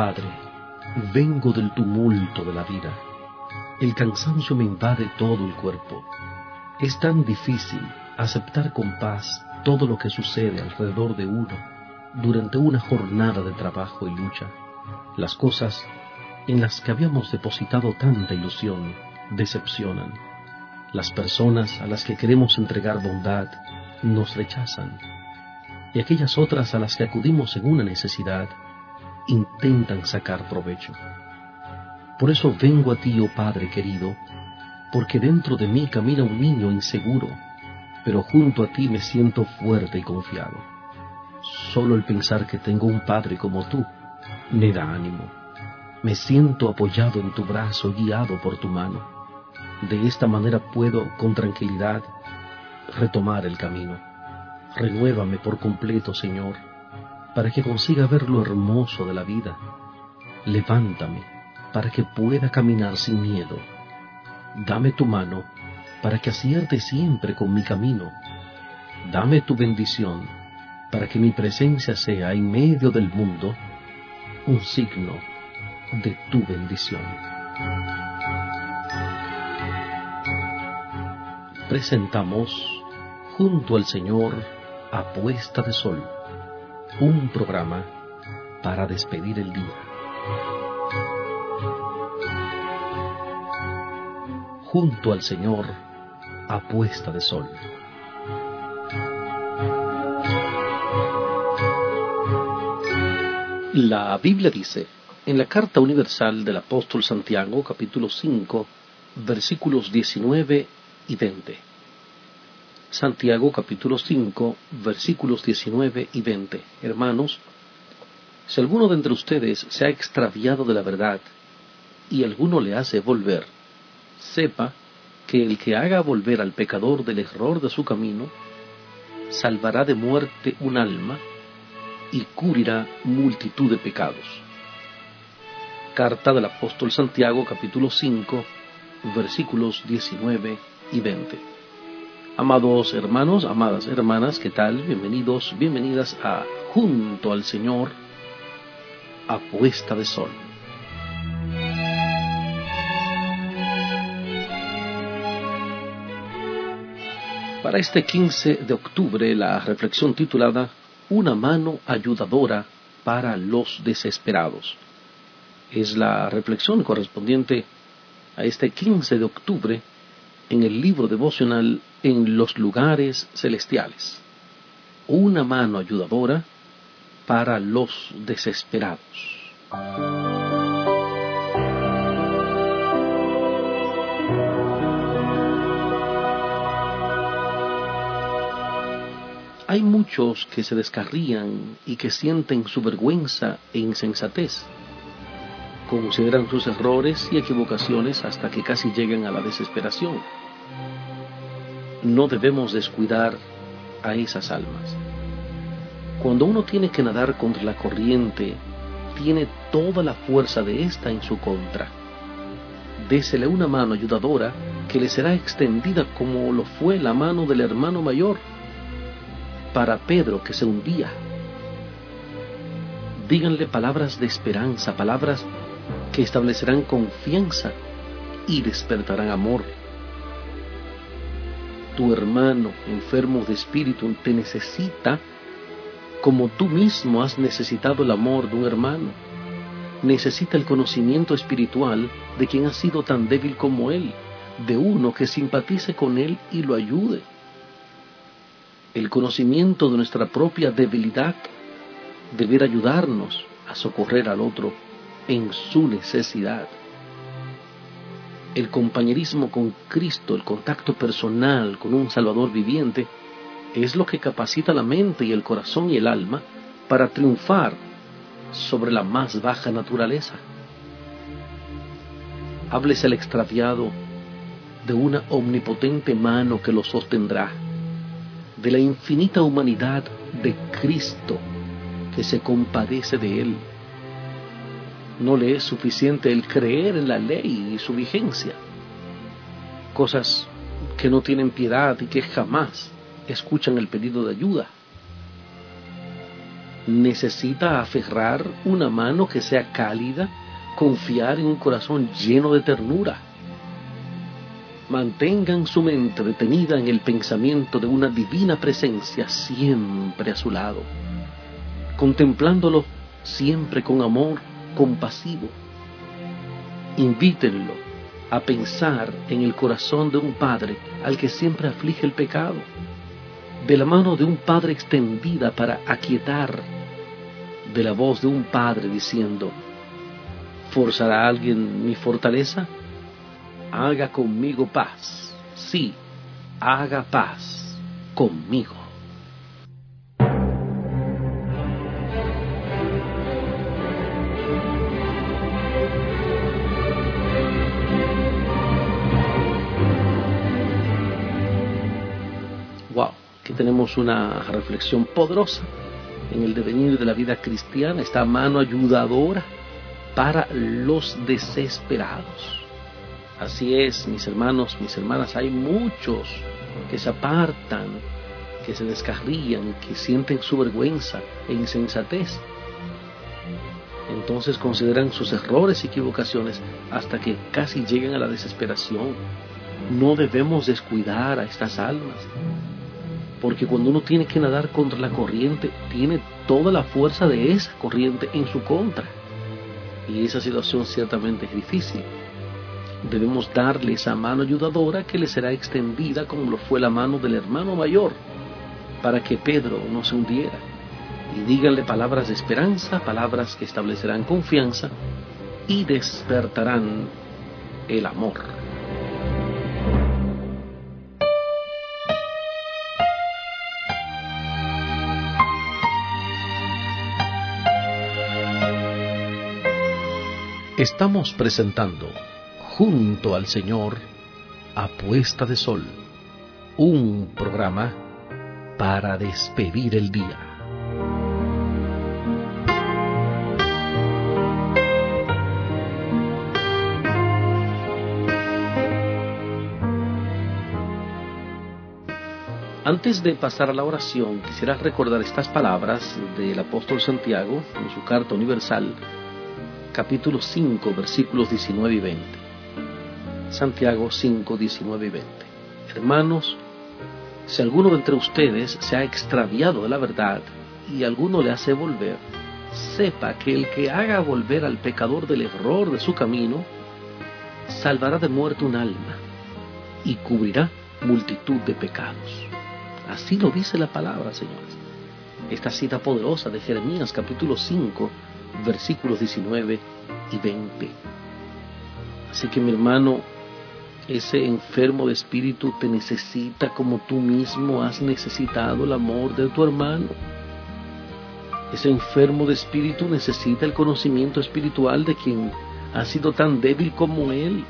Padre, vengo del tumulto de la vida. El cansancio me invade todo el cuerpo. Es tan difícil aceptar con paz todo lo que sucede alrededor de uno durante una jornada de trabajo y lucha. Las cosas en las que habíamos depositado tanta ilusión decepcionan. Las personas a las que queremos entregar bondad nos rechazan. Y aquellas otras a las que acudimos en una necesidad intentan sacar provecho. Por eso vengo a ti, oh Padre querido, porque dentro de mí camina un niño inseguro, pero junto a ti me siento fuerte y confiado. Solo el pensar que tengo un Padre como tú me da ánimo. Me siento apoyado en tu brazo, guiado por tu mano. De esta manera puedo, con tranquilidad, retomar el camino. Renuévame por completo, Señor para que consiga ver lo hermoso de la vida. Levántame para que pueda caminar sin miedo. Dame tu mano para que acierte siempre con mi camino. Dame tu bendición para que mi presencia sea en medio del mundo un signo de tu bendición. Presentamos junto al Señor a puesta de sol un programa para despedir el día. Junto al Señor a puesta de sol. La Biblia dice, en la carta universal del apóstol Santiago, capítulo 5, versículos 19 y 20. Santiago capítulo 5 versículos 19 y 20. Hermanos, si alguno de entre ustedes se ha extraviado de la verdad y alguno le hace volver, sepa que el que haga volver al pecador del error de su camino, salvará de muerte un alma y cubrirá multitud de pecados. Carta del apóstol Santiago capítulo 5 versículos 19 y 20. Amados hermanos, amadas hermanas, ¿qué tal? Bienvenidos, bienvenidas a Junto al Señor, a puesta de sol. Para este 15 de octubre, la reflexión titulada Una mano ayudadora para los desesperados. Es la reflexión correspondiente a este 15 de octubre en el libro devocional en los lugares celestiales. Una mano ayudadora para los desesperados. Hay muchos que se descarrían y que sienten su vergüenza e insensatez. Consideran sus errores y equivocaciones hasta que casi llegan a la desesperación no debemos descuidar a esas almas. Cuando uno tiene que nadar contra la corriente, tiene toda la fuerza de ésta en su contra. Désele una mano ayudadora que le será extendida como lo fue la mano del hermano mayor para Pedro que se hundía. Díganle palabras de esperanza, palabras que establecerán confianza y despertarán amor tu hermano enfermo de espíritu te necesita como tú mismo has necesitado el amor de un hermano. Necesita el conocimiento espiritual de quien ha sido tan débil como él, de uno que simpatice con él y lo ayude. El conocimiento de nuestra propia debilidad deberá ayudarnos a socorrer al otro en su necesidad el compañerismo con Cristo, el contacto personal con un Salvador viviente, es lo que capacita la mente y el corazón y el alma para triunfar sobre la más baja naturaleza. Hables el extraviado de una omnipotente mano que lo sostendrá, de la infinita humanidad de Cristo que se compadece de él. No le es suficiente el creer en la ley y su vigencia, cosas que no tienen piedad y que jamás escuchan el pedido de ayuda. Necesita aferrar una mano que sea cálida, confiar en un corazón lleno de ternura. Mantengan su mente detenida en el pensamiento de una divina presencia siempre a su lado, contemplándolo siempre con amor compasivo. Invítenlo a pensar en el corazón de un Padre al que siempre aflige el pecado de la mano de un padre extendida para aquietar, de la voz de un padre diciendo, ¿forzará alguien mi fortaleza? Haga conmigo paz, sí, haga paz conmigo. Tenemos una reflexión poderosa en el devenir de la vida cristiana, esta mano ayudadora para los desesperados. Así es, mis hermanos, mis hermanas, hay muchos que se apartan, que se descarrían, que sienten su vergüenza e insensatez. Entonces consideran sus errores y equivocaciones hasta que casi llegan a la desesperación. No debemos descuidar a estas almas porque cuando uno tiene que nadar contra la corriente, tiene toda la fuerza de esa corriente en su contra. Y esa situación ciertamente es difícil. Debemos darle esa mano ayudadora que le será extendida como lo fue la mano del hermano mayor, para que Pedro no se hundiera. Y díganle palabras de esperanza, palabras que establecerán confianza y despertarán el amor. Estamos presentando junto al Señor a puesta de sol, un programa para despedir el día. Antes de pasar a la oración, quisiera recordar estas palabras del apóstol Santiago en su carta universal capítulo 5, versículos 19 y 20. Santiago 5, 19 y 20. Hermanos, si alguno de entre ustedes se ha extraviado de la verdad y alguno le hace volver, sepa que el que haga volver al pecador del error de su camino, salvará de muerte un alma y cubrirá multitud de pecados. Así lo dice la palabra, señores. Esta cita poderosa de Jeremías capítulo 5 versículos 19 y 20. Así que mi hermano, ese enfermo de espíritu te necesita como tú mismo has necesitado el amor de tu hermano. Ese enfermo de espíritu necesita el conocimiento espiritual de quien ha sido tan débil como él,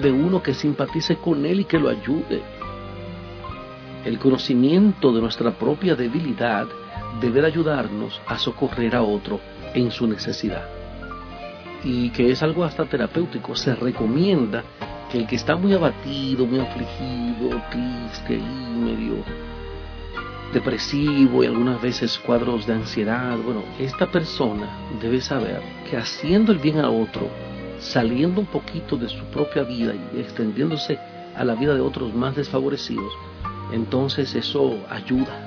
de uno que simpatice con él y que lo ayude. El conocimiento de nuestra propia debilidad debe ayudarnos a socorrer a otro en su necesidad. Y que es algo hasta terapéutico. Se recomienda que el que está muy abatido, muy afligido, triste y medio depresivo y algunas veces cuadros de ansiedad, bueno, esta persona debe saber que haciendo el bien a otro, saliendo un poquito de su propia vida y extendiéndose a la vida de otros más desfavorecidos, entonces eso ayuda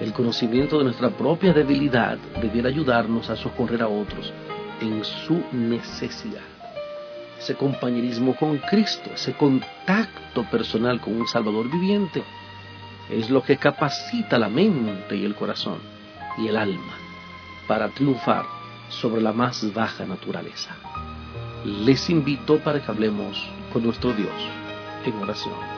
el conocimiento de nuestra propia debilidad debiera ayudarnos a socorrer a otros en su necesidad. Ese compañerismo con Cristo, ese contacto personal con un Salvador viviente, es lo que capacita la mente y el corazón y el alma para triunfar sobre la más baja naturaleza. Les invito para que hablemos con nuestro Dios en oración.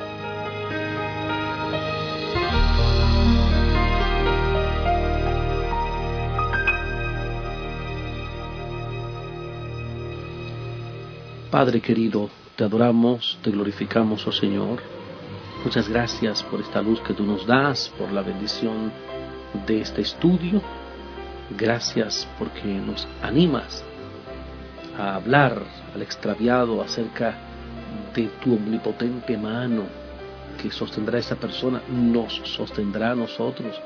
Padre querido, te adoramos, te glorificamos, oh Señor. Muchas gracias por esta luz que tú nos das, por la bendición de este estudio. Gracias porque nos animas a hablar al extraviado acerca de tu omnipotente mano que sostendrá a esa persona, nos sostendrá a nosotros.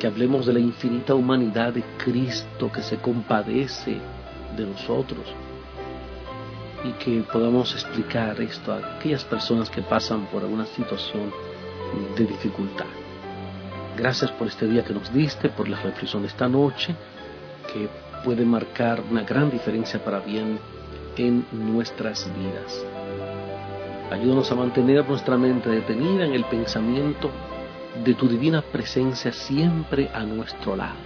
Que hablemos de la infinita humanidad de Cristo que se compadece de nosotros y que podamos explicar esto a aquellas personas que pasan por alguna situación de dificultad. Gracias por este día que nos diste, por la reflexión de esta noche, que puede marcar una gran diferencia para bien en nuestras vidas. Ayúdanos a mantener nuestra mente detenida en el pensamiento de tu divina presencia siempre a nuestro lado,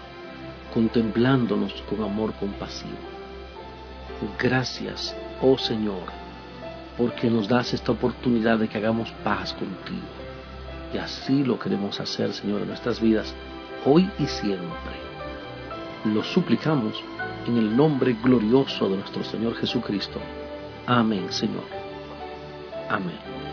contemplándonos con amor compasivo. Gracias oh Señor, porque nos das esta oportunidad de que hagamos paz contigo. Y así lo queremos hacer, Señor, en nuestras vidas, hoy y siempre. Lo suplicamos en el nombre glorioso de nuestro Señor Jesucristo. Amén, Señor. Amén.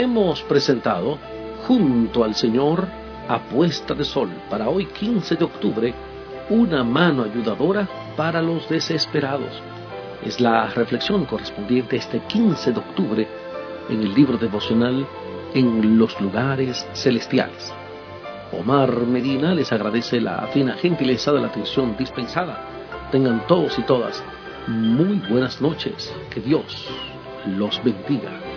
Hemos presentado junto al Señor a puesta de sol para hoy 15 de octubre una mano ayudadora para los desesperados. Es la reflexión correspondiente este 15 de octubre en el libro devocional En los lugares celestiales. Omar Medina les agradece la fina gentileza de la atención dispensada. Tengan todos y todas muy buenas noches. Que Dios los bendiga.